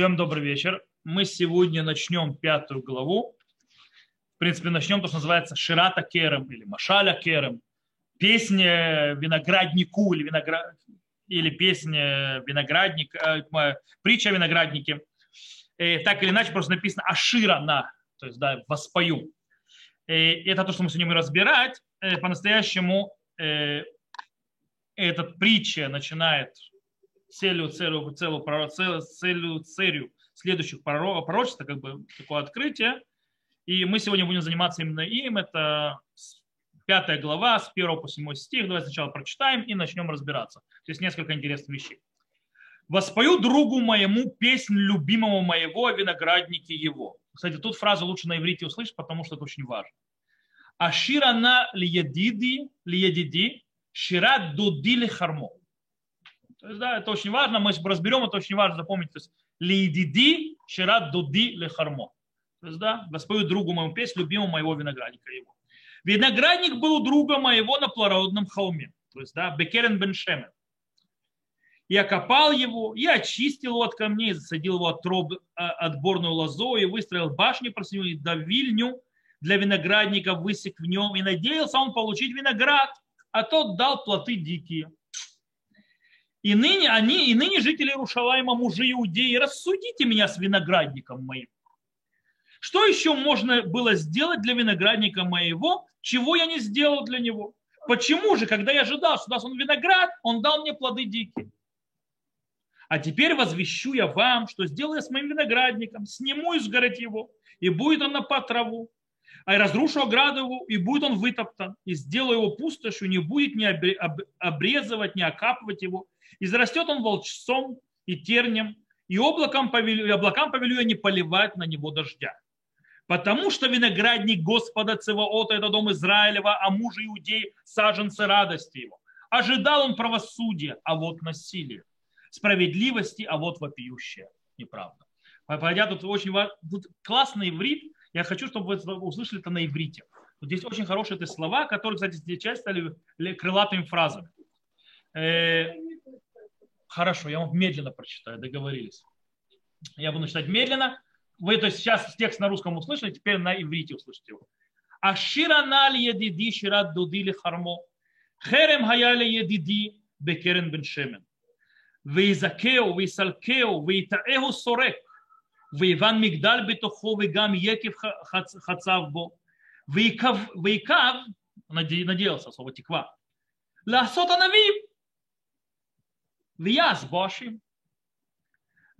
Всем добрый вечер. Мы сегодня начнем пятую главу. В принципе, начнем то, что называется Ширата Керем или Машаля Керем. Песня винограднику или, виноград... или песня виноградник, э, притча о винограднике. Э, так или иначе, просто написано Ашира на, то есть, да, воспою. Э, это то, что мы сегодня будем разбирать. Э, по-настоящему э, эта притча начинает целью, целью, целью, целью, целью, целью следующих пророчеств, как бы такое открытие. И мы сегодня будем заниматься именно им. Это пятая глава, с 1 по 7 стих. Давайте сначала прочитаем и начнем разбираться. Здесь несколько интересных вещей. «Воспою другу моему песнь любимого моего о винограднике его». Кстати, тут фразу лучше на иврите услышать, потому что это очень важно. Аширана лиедиди, лиедиди, шират дудили хармо. То есть, да, это очень важно, мы разберем, это очень важно запомнить. То есть, лидиди шират дуди лехармо. То есть, да, воспою другу моему песню, любимому моего виноградника его. Виноградник был у друга моего на плодородном холме. То есть, да, Бекерен бен Шемен. Я копал его, я очистил его от камней, засадил его от троб, а, отборную лозу и выстроил башни про и давильню для виноградника, высек в нем, и надеялся он получить виноград, а тот дал плоты дикие. И ныне они, и ныне жители Рушалайма, мужи иудеи, рассудите меня с виноградником моим. Что еще можно было сделать для виноградника моего, чего я не сделал для него? Почему же, когда я ожидал, что даст он виноград, он дал мне плоды дикие? А теперь возвещу я вам, что сделаю я с моим виноградником, сниму из город его, и будет он на траву, а я разрушу ограду его, и будет он вытоптан, и сделаю его пустошью, не будет ни обрезывать, ни окапывать его, и зарастет он волчцом и тернем, и облаком повелю, облакам повелю я не поливать на него дождя. Потому что виноградник Господа Цеваота – это дом Израилева, а муж иудей – саженцы радости его. Ожидал он правосудия, а вот насилие. Справедливости, а вот вопиющее. Неправда. Пойдя тут очень тут классный иврит. Я хочу, чтобы вы услышали это на иврите. Здесь очень хорошие эти слова, которые, кстати, здесь часто стали крылатыми фразами. Э, Хорошо, я вам медленно прочитаю, договорились. Я буду читать медленно. Вы то есть сейчас текст на русском услышали, теперь на иврите услышите его. Ашира наль едиди шират дудили хармо. Херем хаяли едиди бекерен бен шемен. ויזכהו ויסלקהו ויטעהו סורק ויבן מגדל בתוכו וגם יקב חצב בו ויקב, надеялся, слово теква, לעשות ענבים ויעש בושם.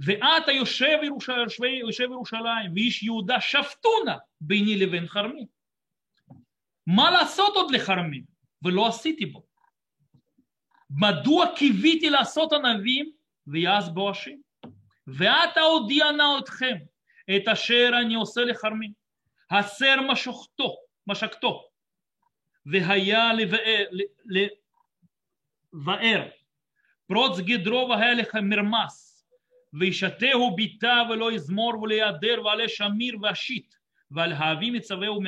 ואתה יושב ירושלים ואיש יהודה שפטונה ביני לבין חרמי. מה לעשות עוד לחרמי? ולא עשיתי בו. מדוע קיוויתי לעשות ענבים ויעש בושם? ועתה הודיע נא אתכם את אשר אני עושה לחרמי. הסר משכתו, משקתו, והיה לבאר, לבאר פרוץ גדרו והלך מרמס, וישתהו ביתה ולא יזמור ולא יעדר ועלה שמיר ואשית, ועל האבי מצווהו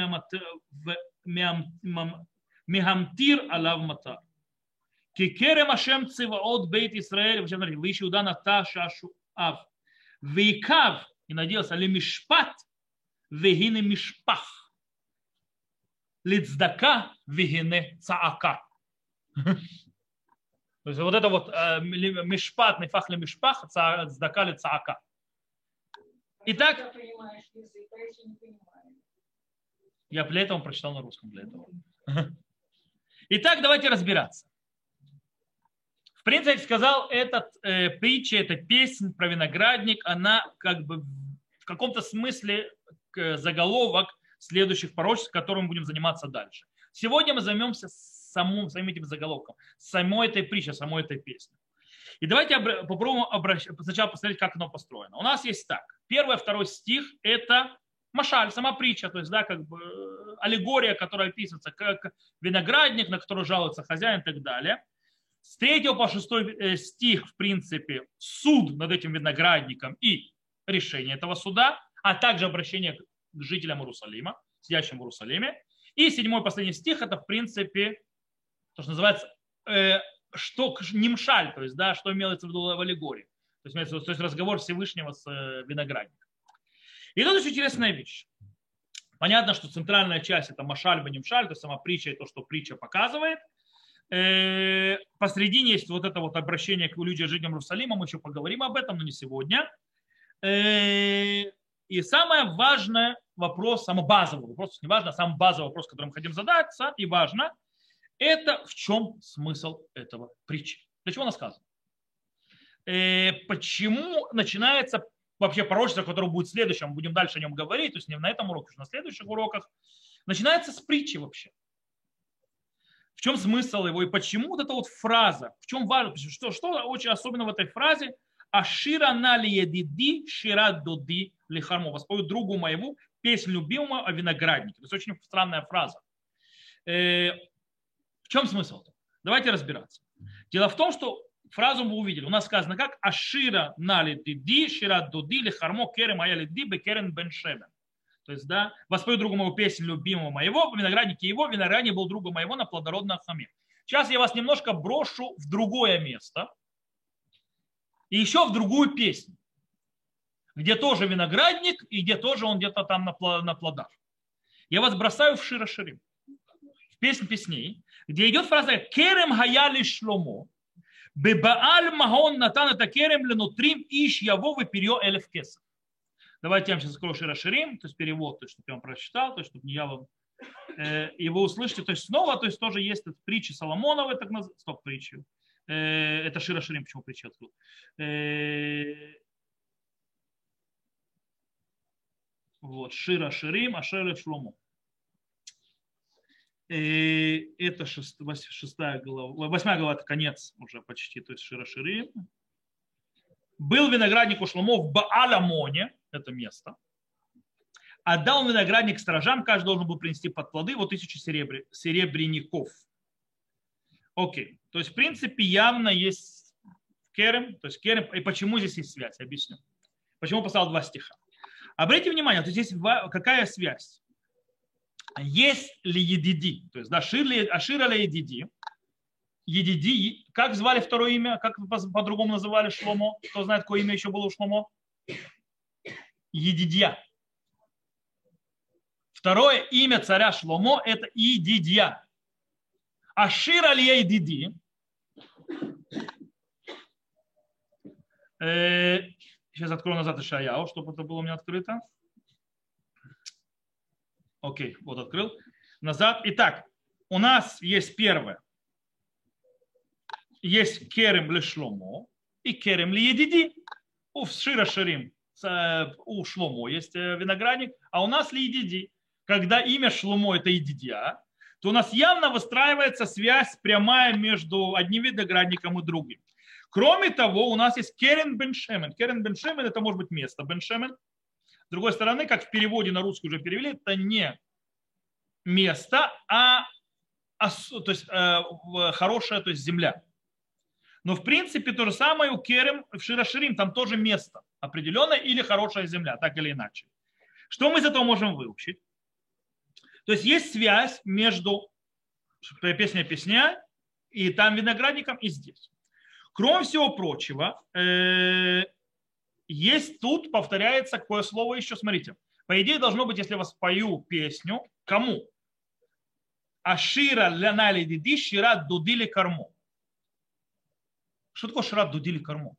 מהמטיר עליו מטר. כי כרם השם צבאות בית ישראל, ואיש יהודה נטע שעשועיו, ויקב, הנדיעוס, למשפט, והנה משפח, לצדקה והנה צעקה. То есть вот это вот э, мишпат, нефах ли мишпах, цдака ли цаака. Итак, я для этого прочитал на русском, для этого. Итак, давайте разбираться. В принципе, сказал, этот э, притча, эта песня про виноградник, она как бы в каком-то смысле заголовок следующих пророчеств, которым будем заниматься дальше. Сегодня мы займемся самым, самим этим заголовком, самой этой притчи, самой этой песни. И давайте попробуем обращ... сначала посмотреть, как оно построено. У нас есть так. Первый, второй стих – это машаль, сама притча, то есть, да, как бы э, аллегория, которая описывается, как виноградник, на который жалуется хозяин и так далее. С 3 по 6 э, стих, в принципе, суд над этим виноградником и решение этого суда, а также обращение к жителям Иерусалима, сидящим в Иерусалиме. И седьмой последний стих – это, в принципе, то, что называется, э, что нимшаль, то есть, да, что имелось в виду в аллегории. То есть, то есть разговор Всевышнего с э, виноградником. И тут очень интересная вещь. Понятно, что центральная часть это машаль, банимшаль, то есть сама притча и то, что притча показывает. Э, посредине есть вот это вот обращение к людям, жителям Иерусалима, мы еще поговорим об этом, но не сегодня. Э, и самое важное вопрос, самый базовый вопрос, не важно, а самый базовый вопрос, который мы хотим задаться, и важно, это в чем смысл этого притчи. Для чего она сказана? Э, почему начинается вообще пророчество, которое будет следующим, мы будем дальше о нем говорить, то есть не на этом уроке, а на следующих уроках, начинается с притчи вообще. В чем смысл его и почему вот эта вот фраза, в чем важно, что, что очень особенно в этой фразе, Ашира на лиедиди шира доди лихармо. Воспою другу моему песню любимого о винограднике. То есть очень странная фраза. Чем смысл? Давайте разбираться. Дело в том, что фразу мы увидели. У нас сказано как Ашира нали диди, шира дуди, лихармо керем ая лиди, бекерен бен шебен. То есть, да, воспою другу моего песню любимого моего, в винограднике его, виноградник был друга моего на плодородном хаме. Сейчас я вас немножко брошу в другое место и еще в другую песню, где тоже виноградник и где тоже он где-то там на плодах. Я вас бросаю в Шира Ширим, песнь песней, где идет фраза «Керем хаяли шломо», Бебааль Магон Натан это керем ленутрим иш явовы перье элев кесов. Давайте я вам сейчас закрою расширим, то есть перевод, то есть, чтобы я вам прочитал, то есть, чтобы не я вам э, его услышите. То есть снова, то есть тоже есть притчи Соломоновой, так называемые, стоп, притчи. Э, это Шира Ширим, почему притча открыл. Э, вот, Шира Ширим, Ашер Шлому. Это шест, шестая глава, восьмая глава, это конец уже почти, то есть Шира Ширим. Был виноградник у Шломо в Бааламоне, это место. Отдал виноградник сторожам, каждый должен был принести под плоды вот тысячи серебр... серебряников. Окей. То есть, в принципе, явно есть керем. То есть, керем. И почему здесь есть связь? Объясню. Почему поставил два стиха. Обратите внимание, то здесь какая связь? Есть ли едиди, то есть да, ширли, ашира ли едиди, едиди, как звали второе имя, как по-другому называли Шломо, кто знает, какое имя еще было у Шломо? Едидья. Второе имя царя Шломо – это Идидья. Ашира ли едиди, э, Сейчас открою назад Ишаяу, чтобы это было у меня открыто. Окей, вот открыл. Назад. Итак, у нас есть первое. Есть керем лешломо и керем лиедиди. У Шира Ширим, у Шломо есть э, виноградник, а у нас лиедиди. Когда имя Шломо это едидия, то у нас явно выстраивается связь прямая между одним виноградником и другим. Кроме того, у нас есть Керен Беншемен. Керен Беншемен это может быть место Беншемен, другой стороны, как в переводе на русский уже перевели, это не место, а, то есть, э, хорошая то есть земля. Но в принципе то же самое у Керем в Широширим, там тоже место определенное или хорошая земля, так или иначе. Что мы из этого можем выучить? То есть есть связь между песня песня и там виноградником и здесь. Кроме всего прочего, э, есть тут, повторяется какое слово еще, смотрите. По идее должно быть, если я вас пою песню, кому? Ашира ляна диди шира дудили корму. Что такое шира дудили корму?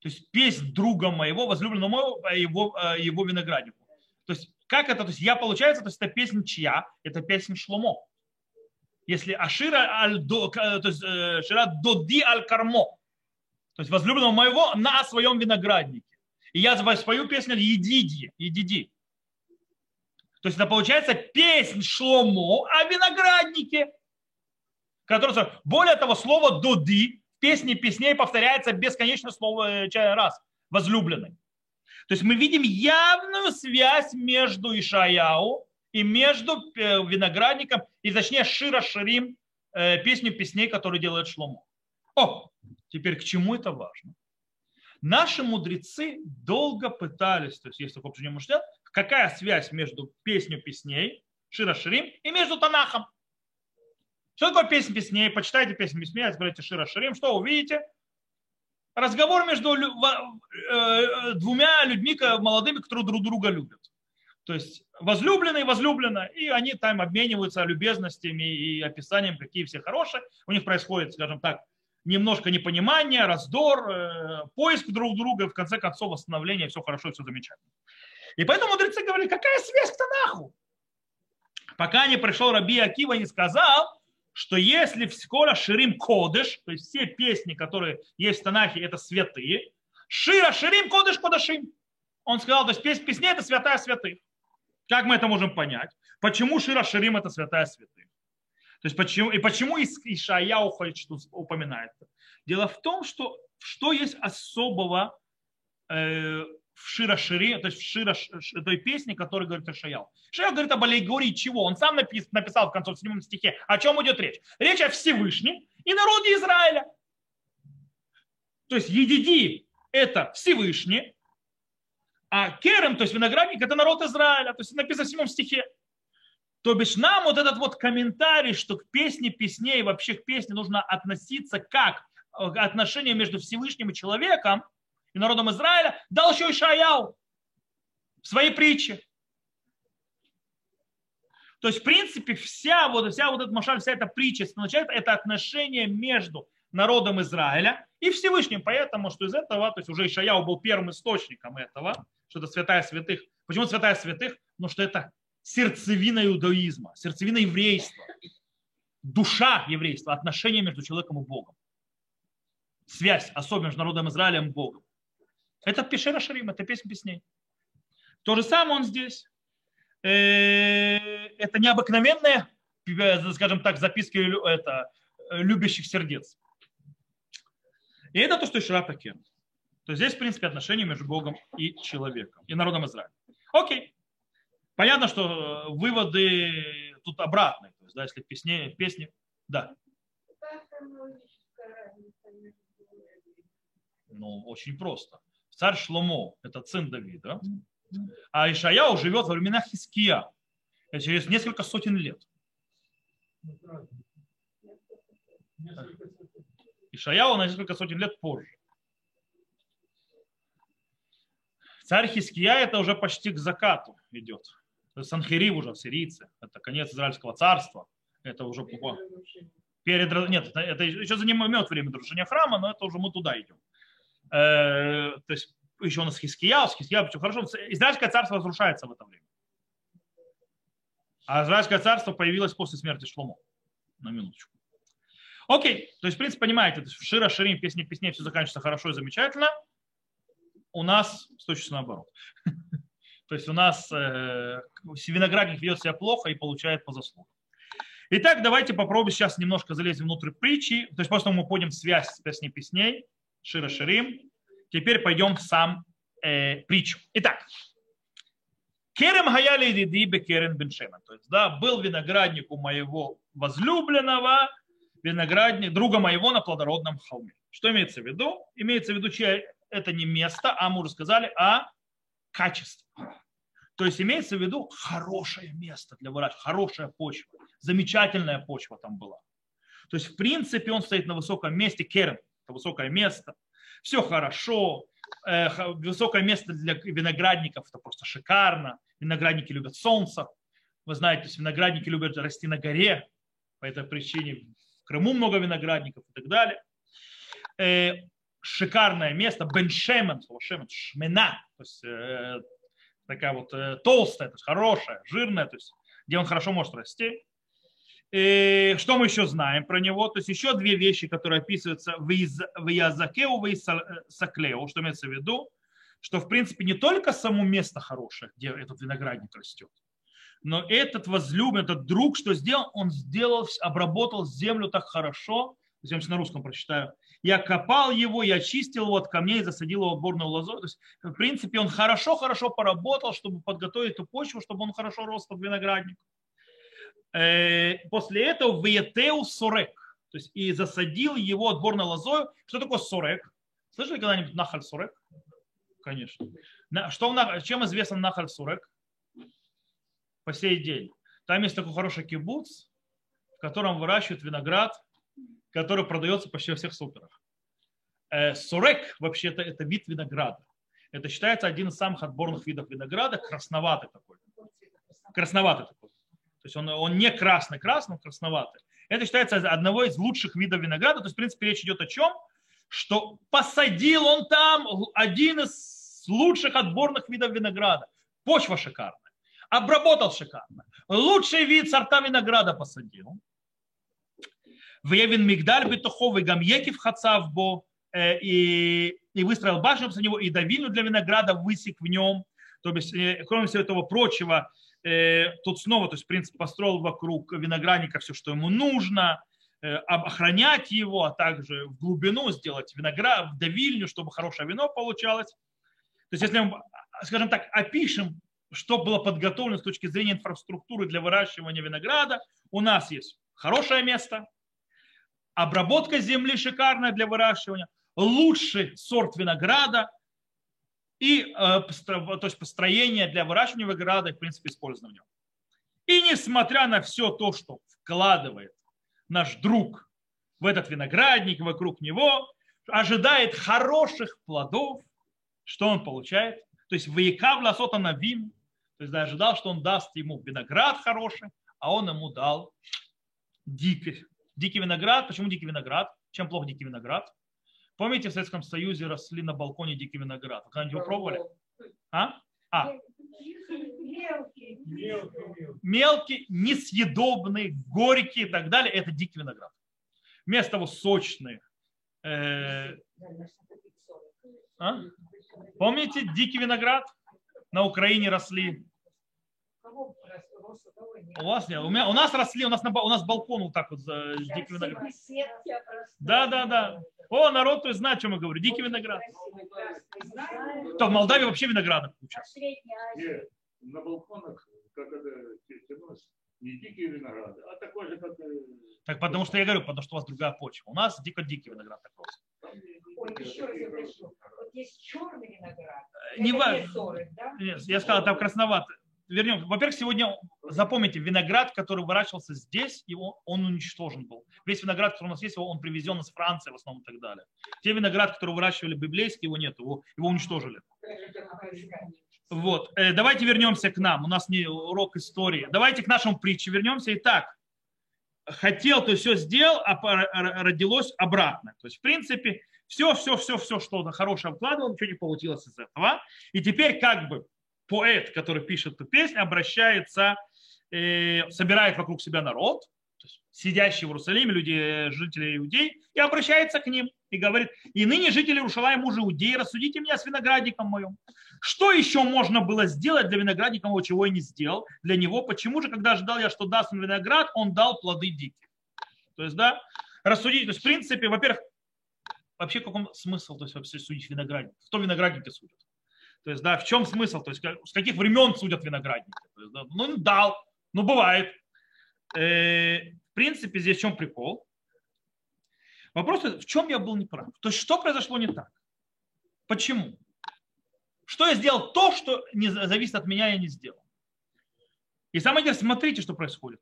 То есть песнь друга моего, возлюбленного моего, его, э, его винограднику. То есть как это? То есть я получается, то есть это песня чья? Это песня Шломо. Если Ашира аль до, то есть э, Шира доди аль кармо, то есть возлюбленного моего на своем винограднике. И я спою песню «Едиди», «Едиди». То есть это получается песнь Шломо о винограднике. Который, более того, слово «дуди» в песне песней повторяется бесконечно слово э, раз, возлюбленный. То есть мы видим явную связь между Ишаяу и между э, виноградником, и точнее Шира Ширим, э, песню песней, которую делает Шломо. О, теперь к чему это важно? Наши мудрецы долго пытались, то есть есть такое обсуждение мужчин, какая связь между песней песней, Шира Ширим, и между Танахом. Что такое песня песней? Почитайте песню песней, разберите Шира Ширим, что увидите? разговор между э, двумя людьми молодыми, которые друг друга любят. То есть возлюбленный возлюблена, и они там обмениваются любезностями и описанием, какие все хорошие. У них происходит, скажем так, немножко непонимание, раздор, э, поиск друг друга, в конце концов восстановление, все хорошо, все замечательно. И поэтому мудрецы говорили, какая связь к Танаху? Пока не пришел Раби Акива и не сказал, что если скоро Ширим Кодыш, то есть все песни, которые есть в Танахе, это святые, Шира Ширим Кодыш Кодашим. Он сказал, то есть песня песни это святая святых. Как мы это можем понять? Почему Шира Ширим это святая святых? То есть почему, и почему Ишаяу что упоминает? Дело в том, что что есть особого э, в Шира Шири, то есть в Шира, той песне, которую говорит Ишаяу. Ишаяу говорит об аллегории чего? Он сам напис, написал в конце в седьмом стихе. О чем идет речь? Речь о Всевышнем и народе Израиля. То есть Едиди – это Всевышний, а Керем, то есть виноградник, это народ Израиля. То есть написано в седьмом стихе. То бишь нам вот этот вот комментарий, что к песне песней, вообще к песне нужно относиться как отношение между Всевышним и человеком и народом Израиля, дал еще и Шаяу в своей притче. То есть, в принципе, вся вот, вся вот эта машаль, вся эта притча означает это отношение между народом Израиля и Всевышним. Поэтому, что из этого, то есть уже Ишаяу был первым источником этого, что это святая святых. Почему святая святых? Потому что это сердцевина иудаизма, сердцевина еврейства, душа еврейства, отношение между человеком и Богом. Связь, особенно между народом Израилем и Богом. Это Пешера Шарим, это песня песней. То же самое он здесь. Э, это необыкновенные, скажем так, записки это, любящих сердец. И это то, что Шрапаке. То есть здесь, в принципе, отношения между Богом и человеком, и народом Израиля. Окей. Понятно, что выводы тут обратные. То есть, да, если песни, песни, да. Ну, очень просто. Царь Шломо – это сын Давида, а Ишаяу живет во времена Хиския, через несколько сотен лет. Ишаяу на несколько сотен лет позже. Царь Хиския это уже почти к закату идет. Санхерив уже, сирийцы. Это конец Израильского царства. Это уже перед... Нет, это еще занимает время разрушения храма, но это уже мы туда идем. Э, то есть еще у нас Хиския, с Хиския все хорошо. Израильское царство разрушается в это время. А Израильское царство появилось после смерти Шломо. На минуточку. Окей, то есть, в принципе, понимаете, в Шира, Ширим, песни, песни все заканчивается хорошо и замечательно. У нас точно наоборот. То есть у нас э, виноградник ведет себя плохо и получает по заслугам. Итак, давайте попробуем сейчас немножко залезть внутрь притчи. То есть того мы поняли связь с песней песней, Шира Ширим. Теперь пойдем в сам э, притчу. Итак, Керем Хаяли Диди Бекерен Беншемен. То есть, да, был виноградник у моего возлюбленного, виноградник, друга моего на плодородном холме. Что имеется в виду? Имеется в виду, чье это не место, а мы уже сказали, а качество. То есть имеется в виду хорошее место для выращивания, хорошая почва, замечательная почва там была. То есть, в принципе, он стоит на высоком месте, керен, это высокое место, все хорошо, э, высокое место для виноградников, это просто шикарно. Виноградники любят солнце. Вы знаете, виноградники любят расти на горе, по этой причине в Крыму много виноградников и так далее. Э, шикарное место, беншемен, слово шемен, шмена, то есть э, такая вот э, толстая, то есть хорошая, жирная, то есть где он хорошо может расти. И что мы еще знаем про него? То есть еще две вещи, которые описываются в Язакеу и Саклеу, что имеется в виду, что в принципе не только само место хорошее, где этот виноградник растет, но этот возлюбленный, этот друг, что сделал, он сделал, обработал землю так хорошо, я на русском прочитаю, я копал его, я чистил его от камней, засадил его в борную лозу. То есть, в принципе, он хорошо-хорошо поработал, чтобы подготовить эту почву, чтобы он хорошо рос под виноградник. Э, после этого в сорек, то есть и засадил его отборной лозой. Что такое сорек? Слышали когда-нибудь нахаль сорек? Конечно. Что, чем известен нахаль сорек? По сей день. Там есть такой хороший кибуц, в котором выращивают виноград который продается почти во всех суперах. Э, Сурек вообще-то это вид винограда. Это считается один из самых отборных видов винограда, красноватый такой. Красноватый такой. То есть он, он не красный-красный, он красноватый. Это считается одного из лучших видов винограда. То есть, в принципе, речь идет о чем? Что посадил он там один из лучших отборных видов винограда. Почва шикарная. Обработал шикарно. Лучший вид сорта винограда посадил. Вевин мигдаль бетухов и гамьекив хацавбо и, и выстроил башню за него, и давильню для винограда высек в нем. То есть, э, кроме всего этого прочего, э, тут снова, то есть, в принципе, построил вокруг виноградника все, что ему нужно, охранять его, а также в глубину сделать виноград, в давильню, чтобы хорошее вино получалось. То есть, если мы, скажем так, опишем, что было подготовлено с точки зрения инфраструктуры для выращивания винограда, у нас есть хорошее место, обработка земли шикарная для выращивания, лучший сорт винограда и э, то есть построение для выращивания винограда и, в принципе, использования. И несмотря на все то, что вкладывает наш друг в этот виноградник, вокруг него, ожидает хороших плодов, что он получает? То есть выекав ласота на вин, то есть да, ожидал, что он даст ему виноград хороший, а он ему дал дикий, дикий виноград. Почему дикий виноград? Чем плохо дикий виноград? Помните, в Советском Союзе росли на балконе дикий виноград? Вы когда-нибудь его пробовали? А? А. Мелкий, мелкий, несъедобный, горький и так далее. Это дикий виноград. Вместо того сочный. Э, а? Помните дикий виноград? На Украине росли. У вас нет. У, меня, у нас росли, у нас, на, у нас балкон вот так вот за дикий виноград. Да, да, да. О, народ, то есть знает, о чем я говорю. Дикий виноград. То в Молдавии вообще винограда получается. Нет, на балконах, как это тянуть, не дикие винограды, а такой же, как... Так потому что я говорю, потому что у вас другая почва. У нас дико-дикий виноград такой. Ой, еще раз я прошу. Вот есть черный виноград. Не важно. Я сказал, там красноватый вернем. Во-первых, сегодня запомните, виноград, который выращивался здесь, его, он уничтожен был. Весь виноград, который у нас есть, он привезен из Франции в основном и так далее. Те виноград, которые выращивали библейские, его нет, его, его уничтожили. Вот. Э, давайте вернемся к нам. У нас не урок истории. Давайте к нашему притче вернемся. Итак, хотел, то все сделал, а родилось обратно. То есть, в принципе, все, все, все, все, что он хорошее вкладывал, ничего не получилось из этого. И теперь как бы поэт, который пишет эту песню, обращается, э, собирает вокруг себя народ, сидящие в Иерусалиме, люди, жители Иудей, и обращается к ним и говорит, и ныне жители Иерушалаема мужи Иудеи, рассудите меня с виноградником моим. Что еще можно было сделать для виноградника чего я не сделал для него? Почему же, когда ожидал я, что даст он виноград, он дал плоды дикие? То есть, да, рассудить, то есть, в принципе, во-первых, вообще каком смысл, то есть, вообще судить виноградник? Кто виноградники судят? То есть, да, в чем смысл? То есть, с каких времен судят виноградники? То есть, да, ну, дал, ну, бывает. Э, в принципе, здесь в чем прикол? Вопрос, в чем я был неправ? То есть, что произошло не так? Почему? Что я сделал то, что не зависит от меня, я не сделал. И самое интересное, смотрите, что происходит.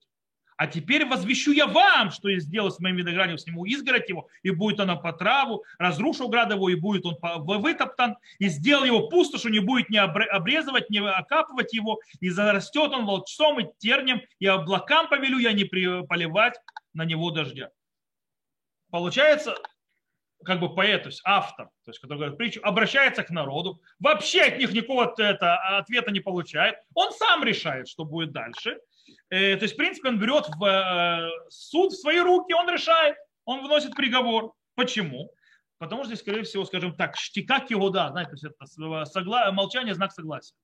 А теперь возвещу я вам, что я сделал с моим виноградом, сниму изгородь его, и будет оно по траву, разрушу град и будет он вытоптан, и сделал его пустошью, не будет не обрезывать, не окапывать его, и зарастет он волчцом и тернем, и облакам повелю я не поливать на него дождя. Получается, как бы поэт, то есть автор, то есть, который говорит притчу, обращается к народу, вообще от них никакого это, ответа не получает, он сам решает, что будет дальше, Э, то есть, в принципе, он берет в э, суд в свои руки, он решает, он вносит приговор. Почему? Потому что здесь, скорее всего, скажем так, штика да, знаете, то есть это согла... молчание, знак согласия.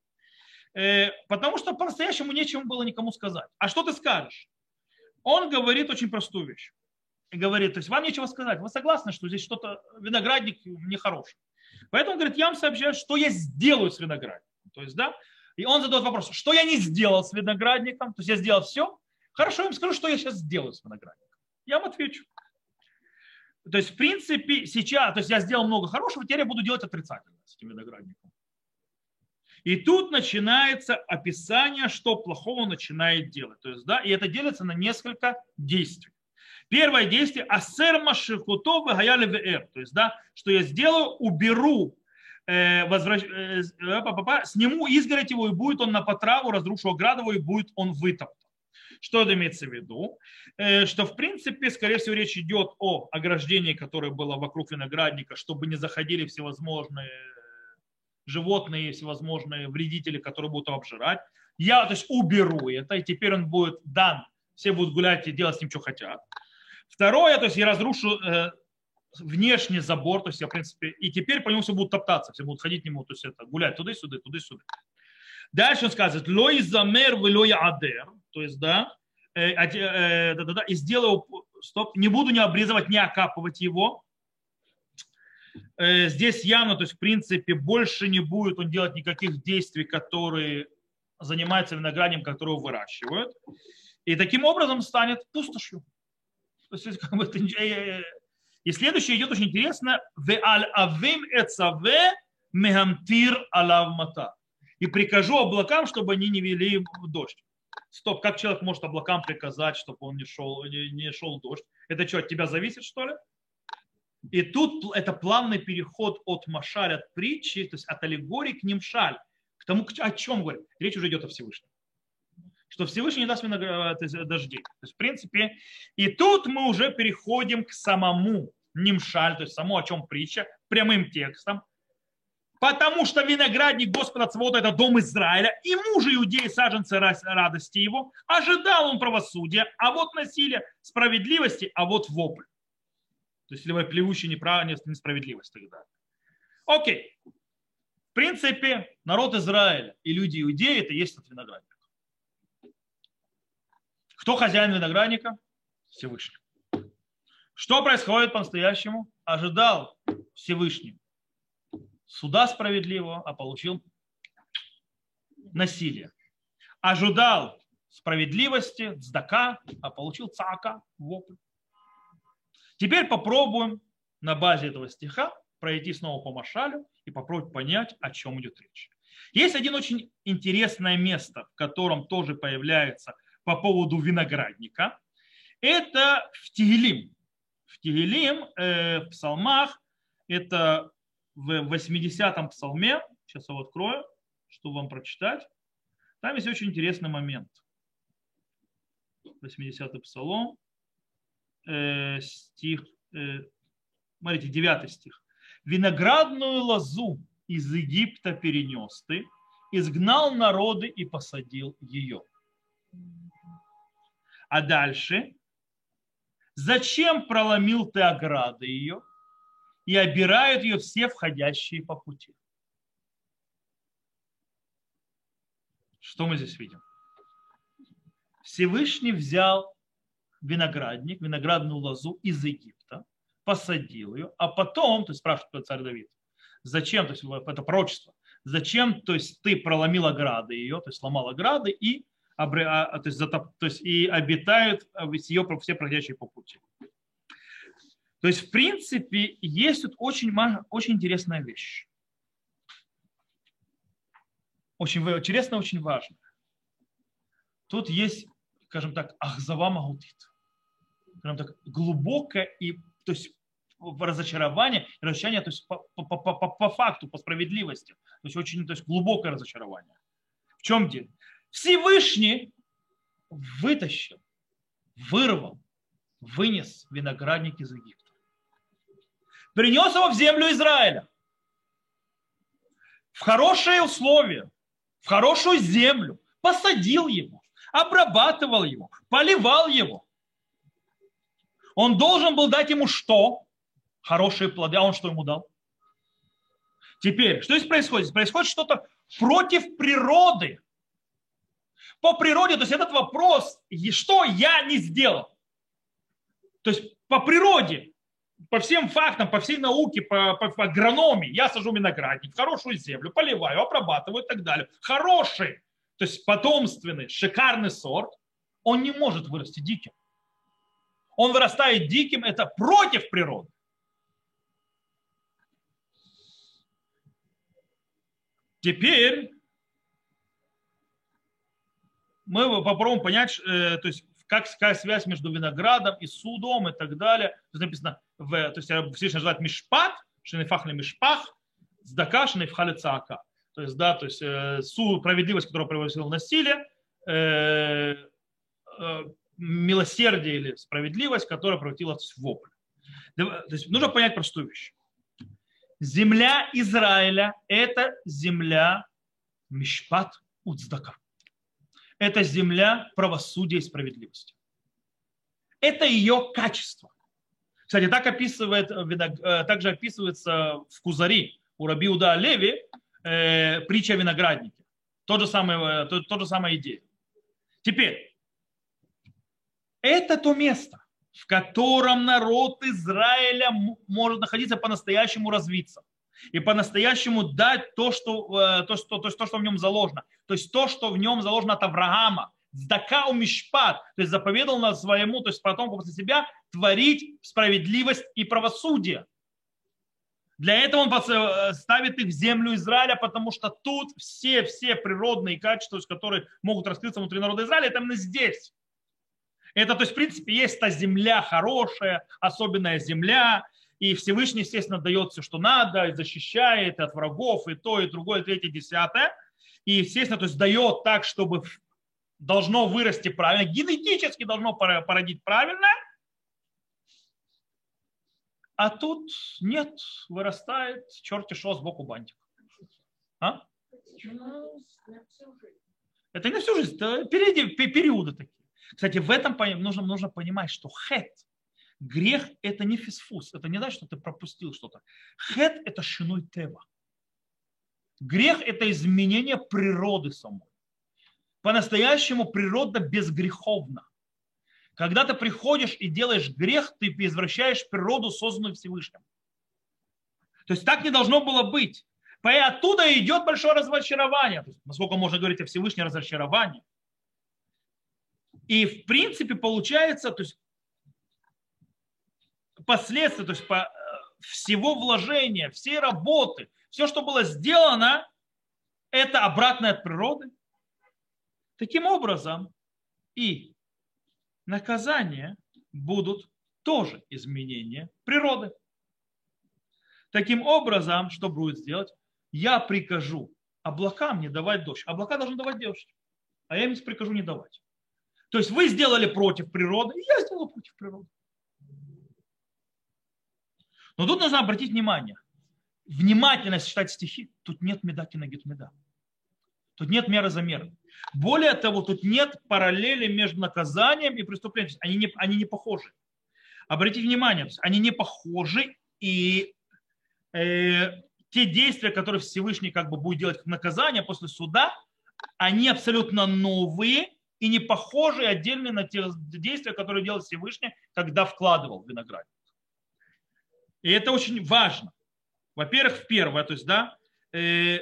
Э, потому что по-настоящему нечем было никому сказать. А что ты скажешь? Он говорит очень простую вещь. Говорит, то есть вам нечего сказать. Вы согласны, что здесь что-то, виноградник нехороший. Поэтому говорит, я вам сообщаю, что я сделаю с виноградником. То есть, да, и он задает вопрос, что я не сделал с виноградником? То есть я сделал все? Хорошо, я им скажу, что я сейчас сделаю с виноградником. Я вам отвечу. То есть, в принципе, сейчас, то есть я сделал много хорошего, теперь я буду делать отрицательно с этим виноградником. И тут начинается описание, что плохого он начинает делать. То есть, да, и это делится на несколько действий. Первое действие асер машихутов гаяли вр. То есть, да, что я сделаю, уберу, возвращ... э, э, сниму изгородь его, и будет он на потраву, разрушу ограду, и будет он вытоптан. Что это имеется в виду? Э, что, в принципе, скорее всего, речь идет о ограждении, которое было вокруг виноградника, чтобы не заходили всевозможные животные, всевозможные вредители, которые будут его обжирать. Я, то есть, уберу это, и теперь он будет дан. Все будут гулять и делать с ним, что хотят. Второе, то есть, я разрушу э, внешний забор, то есть я, в принципе, и теперь по нему все будут топтаться, все будут ходить к нему, то есть это гулять туда-сюда, туда-сюда. Дальше он сказывает, лой замер в лой адер, то есть, да, э, э, да, да, да, и сделаю, стоп, не буду не обрезывать, не окапывать его. Э, здесь явно, то есть, в принципе, больше не будет он делать никаких действий, которые занимаются виноградием, которого выращивают. И таким образом станет пустошью. То есть, как бы, э, э, и следующее идет очень интересно. Ве аль авим эцаве мегамтир алавмата и прикажу облакам, чтобы они не вели дождь. Стоп, как человек может облакам приказать, чтобы он не шел, не, не шел дождь? Это что, от тебя зависит, что ли? И тут это плавный переход от машаль, от притчи, то есть от аллегории к немшаль, к тому, о чем говорит. Речь уже идет о Всевышнем. Что Всевышний не даст мне дождей. То есть, в принципе, и тут мы уже переходим к самому немшаль, то есть само о чем притча, прямым текстом, Потому что виноградник Господа Цвота – это дом Израиля, и мужи иудеи саженцы радости его. Ожидал он правосудия, а вот насилие, справедливости, а вот вопль. То есть, либо плевущий несправедливость тогда. Окей. В принципе, народ Израиля и люди иудеи – это есть этот виноградник. Кто хозяин виноградника? Всевышний. Что происходит по-настоящему? Ожидал Всевышний суда справедливого, а получил насилие. Ожидал справедливости, цдака, а получил цака, вопль. Теперь попробуем на базе этого стиха пройти снова по Машалю и попробовать понять, о чем идет речь. Есть один очень интересное место, в котором тоже появляется по поводу виноградника. Это в Тигелим. В Тигелим, э, в псалмах, это в 80-м псалме, сейчас его открою, чтобы вам прочитать, там есть очень интересный момент. 80-й псалом, э, стих, э, смотрите, 9 стих. «Виноградную лозу из Египта перенес ты, изгнал народы и посадил ее». А дальше, «Зачем проломил ты ограды ее?» и обирают ее все входящие по пути. Что мы здесь видим? Всевышний взял виноградник, виноградную лозу из Египта, посадил ее, а потом, то есть спрашивает царь Давид, зачем, то есть это пророчество, зачем, то есть ты проломил ограды ее, то есть сломал ограды и, то есть, затоп, то есть и обитают ее все проходящие по пути. То есть, в принципе, есть тут очень, очень интересная вещь. Очень интересная, очень важная. Тут есть, скажем так, ахзава магутит. Скажем так, глубокое и, то есть, разочарование, разочарование, то есть по, по, по, по факту, по справедливости. То есть очень то есть глубокое разочарование. В чем дело? Всевышний вытащил, вырвал, вынес виноградник из Египта принес его в землю Израиля. В хорошие условия, в хорошую землю, посадил его, обрабатывал его, поливал его. Он должен был дать ему что? Хорошие плоды. А он что ему дал? Теперь, что здесь происходит? Происходит что-то против природы. По природе, то есть этот вопрос, что я не сделал? То есть по природе по всем фактам, по всей науке, по, по, по агрономии, я сажу виноградник, хорошую землю, поливаю, обрабатываю и так далее. Хороший, то есть потомственный, шикарный сорт, он не может вырасти диким. Он вырастает диким, это против природы. Теперь мы попробуем понять, э, то есть как, какая связь между виноградом и судом и так далее. Тут написано, в, то есть Всевышний называет мишпат, шинефахли мишпах, сдака шинефхали цаака. То есть, да, то есть э, суд, справедливость, которая превратила насилие, э, э, милосердие или справедливость, которая превратилась в вопль. То есть нужно понять простую вещь. Земля Израиля – это земля Мишпат Уцдака. Это земля правосудия и справедливости. Это ее качество. Кстати, так описывает, э, также описывается в Кузари у Рабиуда Леви э, притча о винограднике. Тот же самый, э, тот, тот же самая идея. Теперь, это то место, в котором народ Израиля может находиться по-настоящему развиться и по-настоящему дать то что, э, то, что, то, то, что в нем заложено. То есть то, что в нем заложено от Авраама. Здака у Мишпат, то есть заповедал на своему, то есть потом после себя творить справедливость и правосудие. Для этого он э, ставит их в землю Израиля, потому что тут все, все природные качества, которые могут раскрыться внутри народа Израиля, это именно здесь. Это, то есть, в принципе, есть та земля хорошая, особенная земля, и Всевышний, естественно, дает все, что надо, и защищает от врагов, и то, и другое, и третье, десятое. И, естественно, то есть дает так, чтобы должно вырасти правильно, генетически должно породить правильно, а тут нет, вырастает черти шо сбоку бантик. А? Это не всю жизнь, это периоды такие. Кстати, в этом нужно, нужно понимать, что хет, грех – это не фисфус, это не значит, что ты пропустил что-то. Хет – это шинуй тева. Грех – это изменение природы самой. По-настоящему природа безгреховна. Когда ты приходишь и делаешь грех, ты извращаешь природу, созданную Всевышним. То есть так не должно было быть. И оттуда идет большое разочарование. Есть, насколько можно говорить о Всевышнем разочаровании. И в принципе получается, то есть последствия, то есть по, э, всего вложения, всей работы, все, что было сделано, это обратное от природы. Таким образом, и наказания будут тоже изменения природы. Таким образом, что будет сделать? Я прикажу облакам не давать дождь. Облака должны давать дождь, а я им прикажу не давать. То есть вы сделали против природы, и я сделал против природы. Но тут нужно обратить внимание. Внимательно читать стихи. Тут нет медаки на меда. Тут нет меры за мерой. Более того, тут нет параллели между наказанием и преступлением. Они не, они не похожи. Обратите внимание, они не похожи, и э, те действия, которые Всевышний как бы будет делать как наказание после суда, они абсолютно новые, и не похожие отдельно на те действия, которые делал Всевышний, когда вкладывал в виноградник. И это очень важно. Во-первых, в первое, то есть, да, э,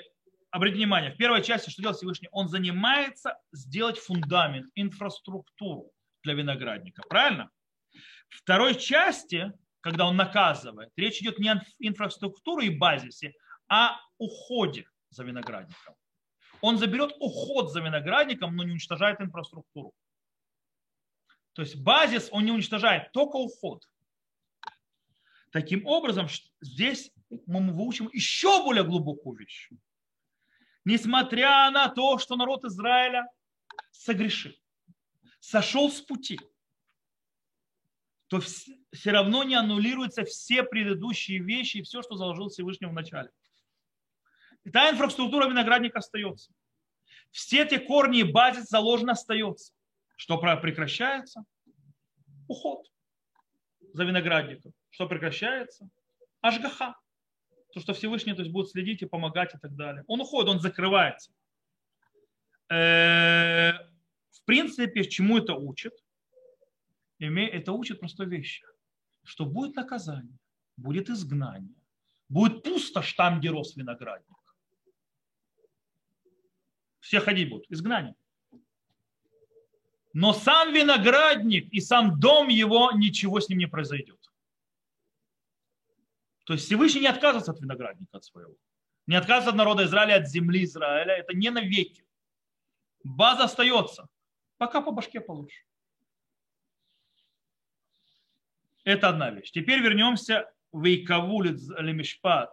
обратите внимание, в первой части, что делает Всевышний, он занимается сделать фундамент, инфраструктуру для виноградника, правильно? В второй части, когда он наказывает, речь идет не о инфраструктуре и базисе, а о уходе за виноградником. Он заберет уход за виноградником, но не уничтожает инфраструктуру. То есть базис он не уничтожает, только уход. Таким образом, здесь мы выучим еще более глубокую вещь. Несмотря на то, что народ Израиля согрешил, сошел с пути, то все равно не аннулируются все предыдущие вещи и все, что заложил Всевышний в начале. И та инфраструктура виноградника остается. Все те корни и базис заложено остается. Что прекращается? Уход за виноградником. Что прекращается? Ашгаха. То, что Всевышний то есть, будет следить и помогать и так далее. Он уходит, он закрывается. Э, в принципе, чему это учит? Это учит простой вещи. Что будет наказание, будет изгнание, будет пустошь там, рос виноградник все ходить будут. Изгнание. Но сам виноградник и сам дом его, ничего с ним не произойдет. То есть Всевышний не отказывается от виноградника от своего. Не отказывается от народа Израиля, от земли Израиля. Это не навеки. База остается. Пока по башке получишь. Это одна вещь. Теперь вернемся в Икавулит Лемишпат.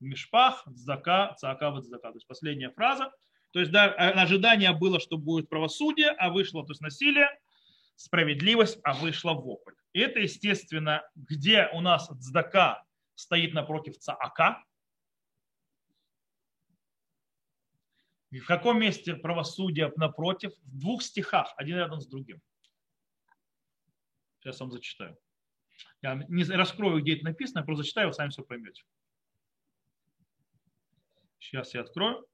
Мишпах, Цдака, Цака, Цдака. То есть последняя фраза. То есть да, ожидание было, что будет правосудие, а вышло то есть насилие, справедливость, а вышло вопль. И это, естественно, где у нас Цдака стоит напротив Цаака. В каком месте правосудие напротив? В двух стихах, один рядом с другим. Сейчас вам зачитаю. Я не раскрою, где это написано, я просто зачитаю, вы сами все поймете. Сейчас я открою.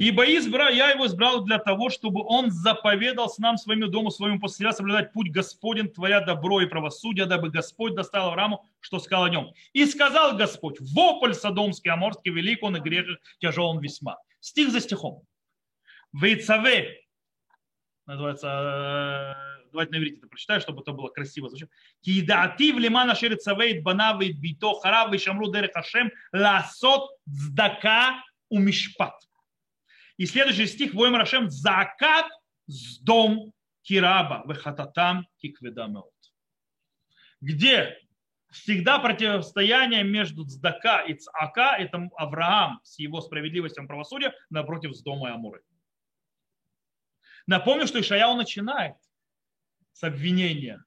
Ибо избра, я его избрал для того, чтобы он заповедал с нам своему дому, своему после соблюдать путь Господень, твоя добро и правосудие, дабы Господь достал Аврааму, что сказал о нем. И сказал Господь, вопль Содомский, Аморский, велик он и грех тяжел он весьма. Стих за стихом. Вейцаве, называется, э, давайте на иврите это прочитаю, чтобы это было красиво звучать. Кидаати в лимана шерицавейт банавейт бито харав вишамру дерех хашем ласот цдака умишпат. И следующий стих, Воем Рашем, закат с дом Кираба, вехататам кикведамеот. Где всегда противостояние между Цдака и Цака, это Авраам с его справедливостью правосудия напротив с дома и Амуры. Напомню, что Ишаяу начинает с обвинения,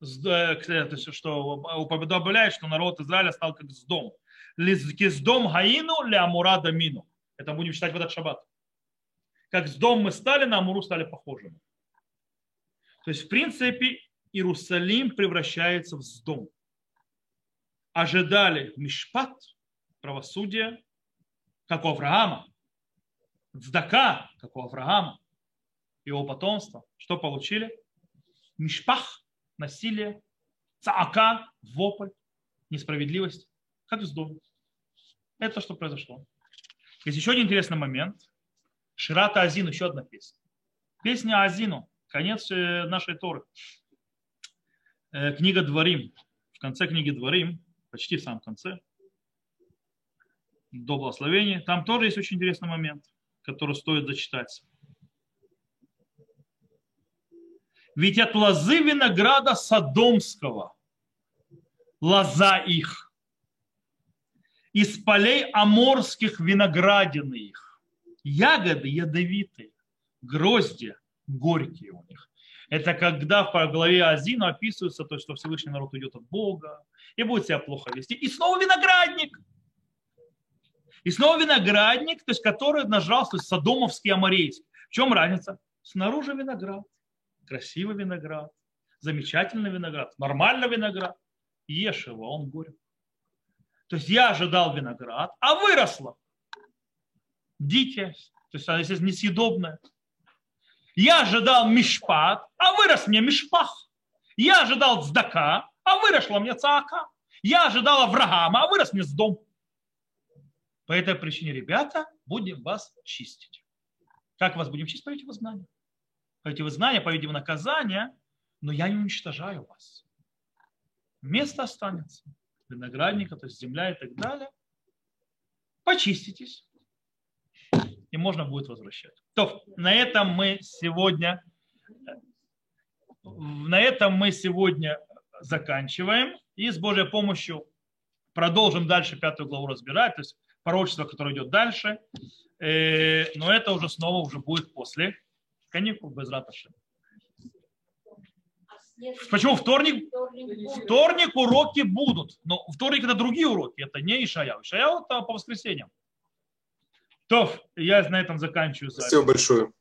э, что уподобляет, что народ Израиля стал как с дом. С дом Гаину ли Амура Дамину. Это будем читать в этот шаббат. Как с дом мы стали, на Амуру стали похожими. То есть, в принципе, Иерусалим превращается в дом. Ожидали мишпат, правосудие, как у Авраама. Цдака, как у Авраама. Его потомство. Что получили? Мишпах, насилие, цаака, вопль, несправедливость, как в доме. Это что произошло. Есть еще один интересный момент. Ширата Азину, еще одна песня. Песня Азину, конец э, нашей Торы. Э, книга Дворим. В конце книги Дворим, почти в самом конце, до благословения, там тоже есть очень интересный момент, который стоит зачитать. Ведь от лозы винограда Содомского лоза их – из полей аморских виноградины их. Ягоды ядовитые, грозди горькие у них. Это когда в главе Азину описывается то, что Всевышний народ уйдет от Бога и будет себя плохо вести. И снова виноградник. И снова виноградник, то есть который нажался, то есть садомовский аморейский. В чем разница? Снаружи виноград, красивый виноград, замечательный виноград, нормальный виноград. Ешь его, он горек. То есть я ожидал виноград, а выросло. Дитя, то есть она, естественно, несъедобная. Я ожидал мишпат, а вырос мне мишпах. Я ожидал цдака, а выросло мне цаака. Я ожидал Авраама, а вырос мне с дом. По этой причине, ребята, будем вас чистить. Как вас будем чистить? Поверьте в знания. Поверьте в знания, поверьте в наказание, но я не уничтожаю вас. Место останется виноградника, то есть земля и так далее. Почиститесь, и можно будет возвращать. То, на этом мы сегодня на этом мы сегодня заканчиваем и с Божьей помощью продолжим дальше пятую главу разбирать, то есть пророчество, которое идет дальше. Э, но это уже снова уже будет после каникул без раташи. Почему вторник? Вторник уроки будут. Но вторник это другие уроки. Это не Ишаяу. Ишаяу это по воскресеньям. То, я на этом заканчиваю. Спасибо большое.